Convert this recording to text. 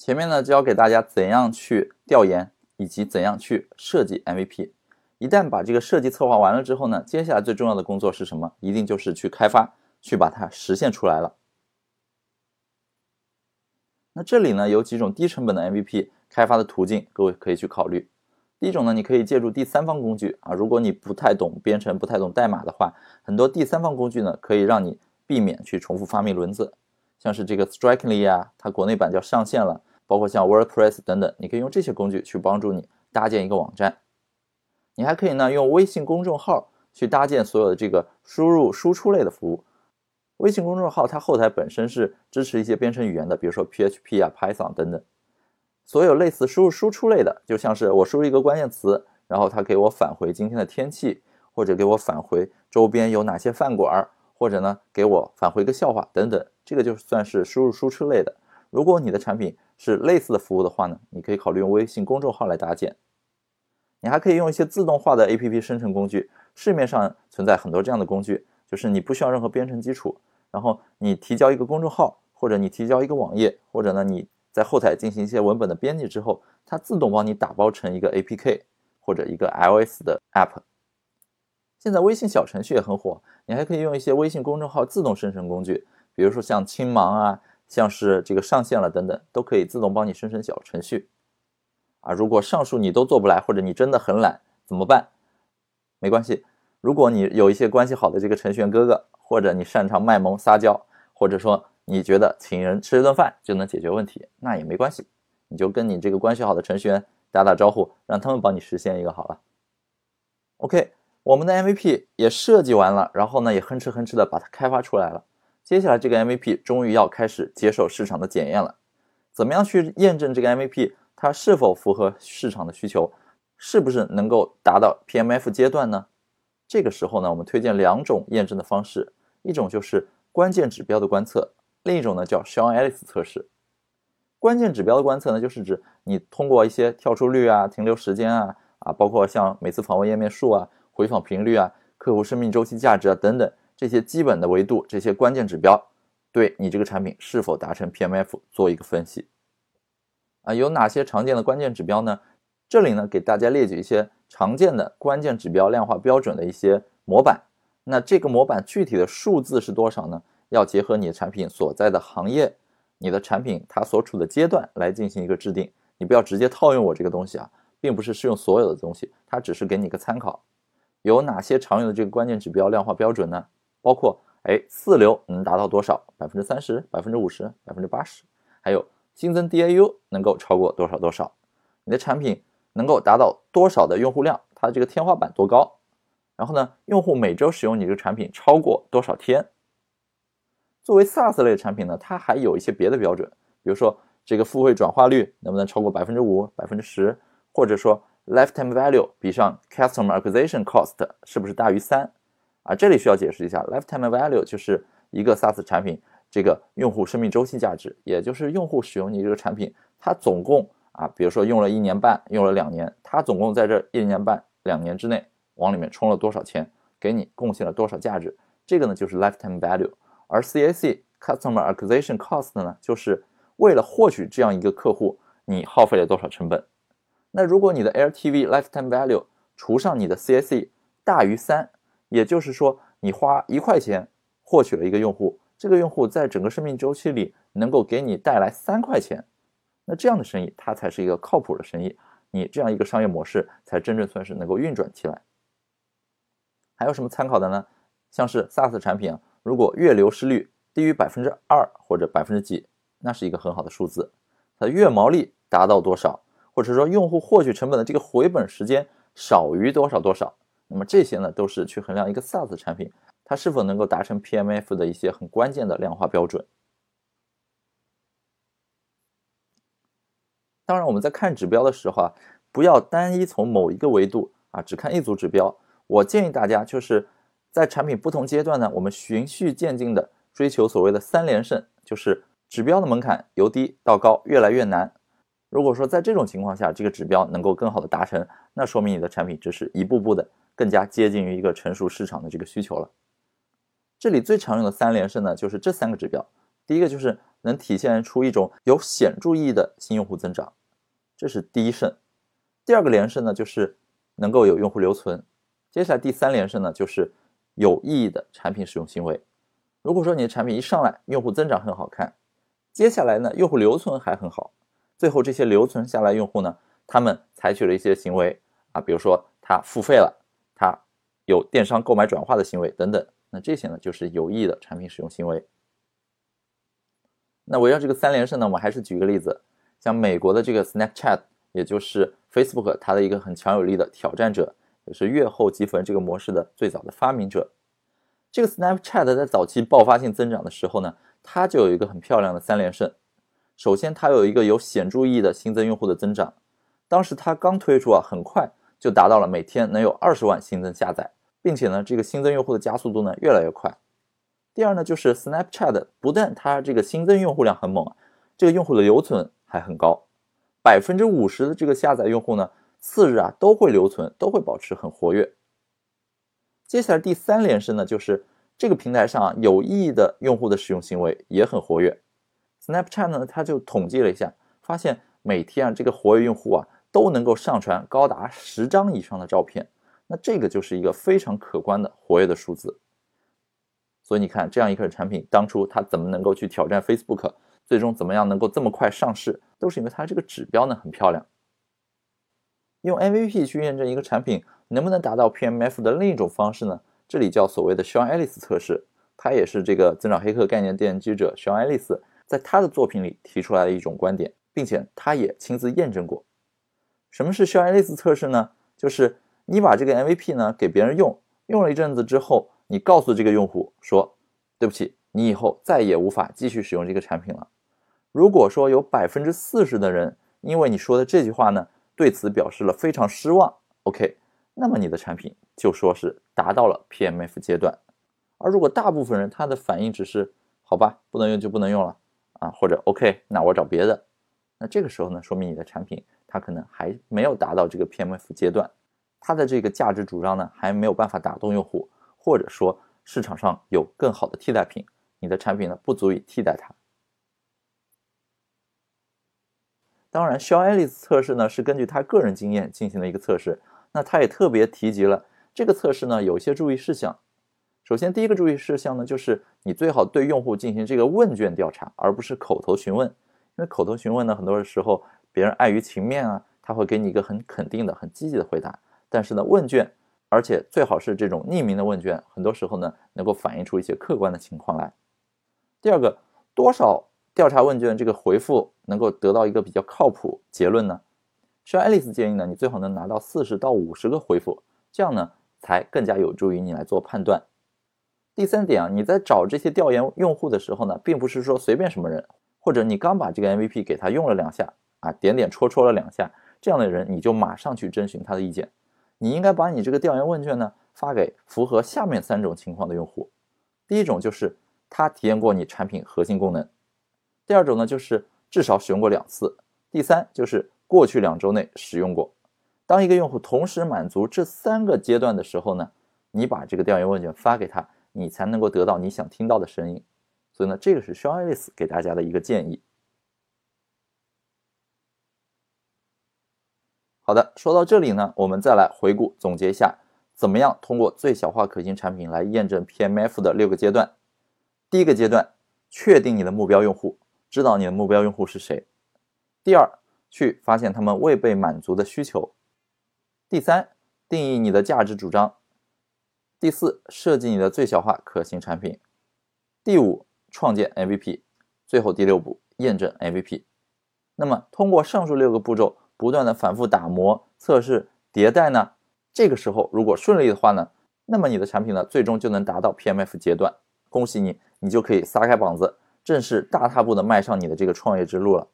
前面呢教给大家怎样去调研以及怎样去设计 MVP。一旦把这个设计策划完了之后呢，接下来最重要的工作是什么？一定就是去开发，去把它实现出来了。那这里呢有几种低成本的 MVP 开发的途径，各位可以去考虑。第一种呢，你可以借助第三方工具啊，如果你不太懂编程、不太懂代码的话，很多第三方工具呢可以让你避免去重复发明轮子，像是这个 Strikingly 啊，它国内版叫上线了。包括像 WordPress 等等，你可以用这些工具去帮助你搭建一个网站。你还可以呢用微信公众号去搭建所有的这个输入输出类的服务。微信公众号它后台本身是支持一些编程语言的，比如说 PHP 啊、Python 等等。所有类似输入输出类的，就像是我输入一个关键词，然后它给我返回今天的天气，或者给我返回周边有哪些饭馆，或者呢给我返回一个笑话等等，这个就算是输入输出类的。如果你的产品是类似的服务的话呢，你可以考虑用微信公众号来搭建。你还可以用一些自动化的 APP 生成工具，市面上存在很多这样的工具，就是你不需要任何编程基础，然后你提交一个公众号，或者你提交一个网页，或者呢你在后台进行一些文本的编辑之后，它自动帮你打包成一个 APK 或者一个 iOS 的 App。现在微信小程序也很火，你还可以用一些微信公众号自动生成工具，比如说像青芒啊。像是这个上线了等等，都可以自动帮你生成小程序啊。如果上述你都做不来，或者你真的很懒，怎么办？没关系，如果你有一些关系好的这个程序员哥哥，或者你擅长卖萌撒娇，或者说你觉得请人吃一顿饭就能解决问题，那也没关系，你就跟你这个关系好的程序员打打招呼，让他们帮你实现一个好了。OK，我们的 MVP 也设计完了，然后呢也哼哧哼哧的把它开发出来了。接下来这个 MVP 终于要开始接受市场的检验了，怎么样去验证这个 MVP 它是否符合市场的需求，是不是能够达到 PMF 阶段呢？这个时候呢，我们推荐两种验证的方式，一种就是关键指标的观测，另一种呢叫 Sean Ellis 测试。关键指标的观测呢，就是指你通过一些跳出率啊、停留时间啊、啊，包括像每次访问页面数啊、回访频率啊、客户生命周期价值啊等等。这些基本的维度，这些关键指标，对你这个产品是否达成 PMF 做一个分析啊？有哪些常见的关键指标呢？这里呢给大家列举一些常见的关键指标量化标准的一些模板。那这个模板具体的数字是多少呢？要结合你的产品所在的行业，你的产品它所处的阶段来进行一个制定。你不要直接套用我这个东西啊，并不是适用所有的东西，它只是给你一个参考。有哪些常用的这个关键指标量化标准呢？包括哎，四流能达到多少？百分之三十、百分之五十、百分之八十，还有新增 DAU 能够超过多少多少？你的产品能够达到多少的用户量？它这个天花板多高？然后呢，用户每周使用你这个产品超过多少天？作为 SaaS 类产品呢，它还有一些别的标准，比如说这个付费转化率能不能超过百分之五、百分之十，或者说 Lifetime Value 比上 Customer Acquisition Cost 是不是大于三？啊，这里需要解释一下，lifetime value 就是一个 SaaS 产品这个用户生命周期价值，也就是用户使用你这个产品，他总共啊，比如说用了一年半，用了两年，他总共在这一年半、两年之内往里面充了多少钱，给你贡献了多少价值，这个呢就是 lifetime value。而 CAC customer acquisition cost 呢，就是为了获取这样一个客户，你耗费了多少成本。那如果你的 LTV lifetime value 除上你的 CAC 大于三。也就是说，你花一块钱获取了一个用户，这个用户在整个生命周期里能够给你带来三块钱，那这样的生意它才是一个靠谱的生意，你这样一个商业模式才真正算是能够运转起来。还有什么参考的呢？像是 SaaS 产品，如果月流失率低于百分之二或者百分之几，那是一个很好的数字。它月毛利达到多少，或者说用户获取成本的这个回本时间少于多少多少。那么这些呢，都是去衡量一个 SaaS 产品它是否能够达成 PMF 的一些很关键的量化标准。当然，我们在看指标的时候啊，不要单一从某一个维度啊，只看一组指标。我建议大家就是在产品不同阶段呢，我们循序渐进的追求所谓的三连胜，就是指标的门槛由低到高，越来越难。如果说在这种情况下，这个指标能够更好的达成，那说明你的产品只是一步步的。更加接近于一个成熟市场的这个需求了。这里最常用的三连胜呢，就是这三个指标。第一个就是能体现出一种有显著意义的新用户增长，这是第一胜。第二个连胜呢，就是能够有用户留存。接下来第三连胜呢，就是有意义的产品使用行为。如果说你的产品一上来用户增长很好看，接下来呢用户留存还很好，最后这些留存下来用户呢，他们采取了一些行为啊，比如说他付费了，他有电商购买转化的行为等等，那这些呢就是有意义的产品使用行为。那围绕这个三连胜呢，我还是举一个例子，像美国的这个 Snapchat，也就是 Facebook 它的一个很强有力的挑战者，也是月后积分这个模式的最早的发明者。这个 Snapchat 在早期爆发性增长的时候呢，它就有一个很漂亮的三连胜。首先，它有一个有显著意义的新增用户的增长，当时它刚推出啊，很快就达到了每天能有二十万新增下载，并且呢，这个新增用户的加速度呢越来越快。第二呢，就是 Snapchat 不但它这个新增用户量很猛啊，这个用户的留存还很高，百分之五十的这个下载用户呢，次日啊都会留存，都会保持很活跃。接下来第三连胜呢，就是这个平台上啊有意义的用户的使用行为也很活跃。Snapchat 呢，它就统计了一下，发现每天啊这个活跃用户啊都能够上传高达十张以上的照片，那这个就是一个非常可观的活跃的数字。所以你看，这样一个产品，当初它怎么能够去挑战 Facebook，最终怎么样能够这么快上市，都是因为它这个指标呢很漂亮。用 MVP 去验证一个产品能不能达到 PMF 的另一种方式呢？这里叫所谓的 Sean Ellis 测试，它也是这个增长黑客概念奠基者 Sean Ellis 在他的作品里提出来的一种观点，并且他也亲自验证过。什么是 Sean Ellis 测试呢？就是你把这个 MVP 呢给别人用，用了一阵子之后。你告诉这个用户说：“对不起，你以后再也无法继续使用这个产品了。”如果说有百分之四十的人因为你说的这句话呢，对此表示了非常失望，OK，那么你的产品就说是达到了 PMF 阶段。而如果大部分人他的反应只是“好吧，不能用就不能用了啊”，或者 “OK，那我找别的”，那这个时候呢，说明你的产品它可能还没有达到这个 PMF 阶段，它的这个价值主张呢还没有办法打动用户。或者说市场上有更好的替代品，你的产品呢不足以替代它。当然，Sean Ellis 测试呢是根据他个人经验进行了一个测试。那他也特别提及了这个测试呢有一些注意事项。首先，第一个注意事项呢就是你最好对用户进行这个问卷调查，而不是口头询问。因为口头询问呢，很多时候别人碍于情面啊，他会给你一个很肯定的、很积极的回答。但是呢，问卷。而且最好是这种匿名的问卷，很多时候呢能够反映出一些客观的情况来。第二个，多少调查问卷这个回复能够得到一个比较靠谱结论呢？需要爱丽丝建议呢，你最好能拿到四十到五十个回复，这样呢才更加有助于你来做判断。第三点啊，你在找这些调研用户的时候呢，并不是说随便什么人，或者你刚把这个 MVP 给他用了两下啊，点点戳戳了两下，这样的人你就马上去征询他的意见。你应该把你这个调研问卷呢发给符合下面三种情况的用户。第一种就是他体验过你产品核心功能；第二种呢就是至少使用过两次；第三就是过去两周内使用过。当一个用户同时满足这三个阶段的时候呢，你把这个调研问卷发给他，你才能够得到你想听到的声音。所以呢，这个是 Sean Ellis 给大家的一个建议。好的，说到这里呢，我们再来回顾总结一下，怎么样通过最小化可行产品来验证 PMF 的六个阶段。第一个阶段，确定你的目标用户，知道你的目标用户是谁。第二，去发现他们未被满足的需求。第三，定义你的价值主张。第四，设计你的最小化可行产品。第五，创建 MVP。最后第六步，验证 MVP。那么通过上述六个步骤。不断的反复打磨、测试、迭代呢？这个时候如果顺利的话呢，那么你的产品呢，最终就能达到 PMF 阶段。恭喜你，你就可以撒开膀子，正式大踏步的迈上你的这个创业之路了。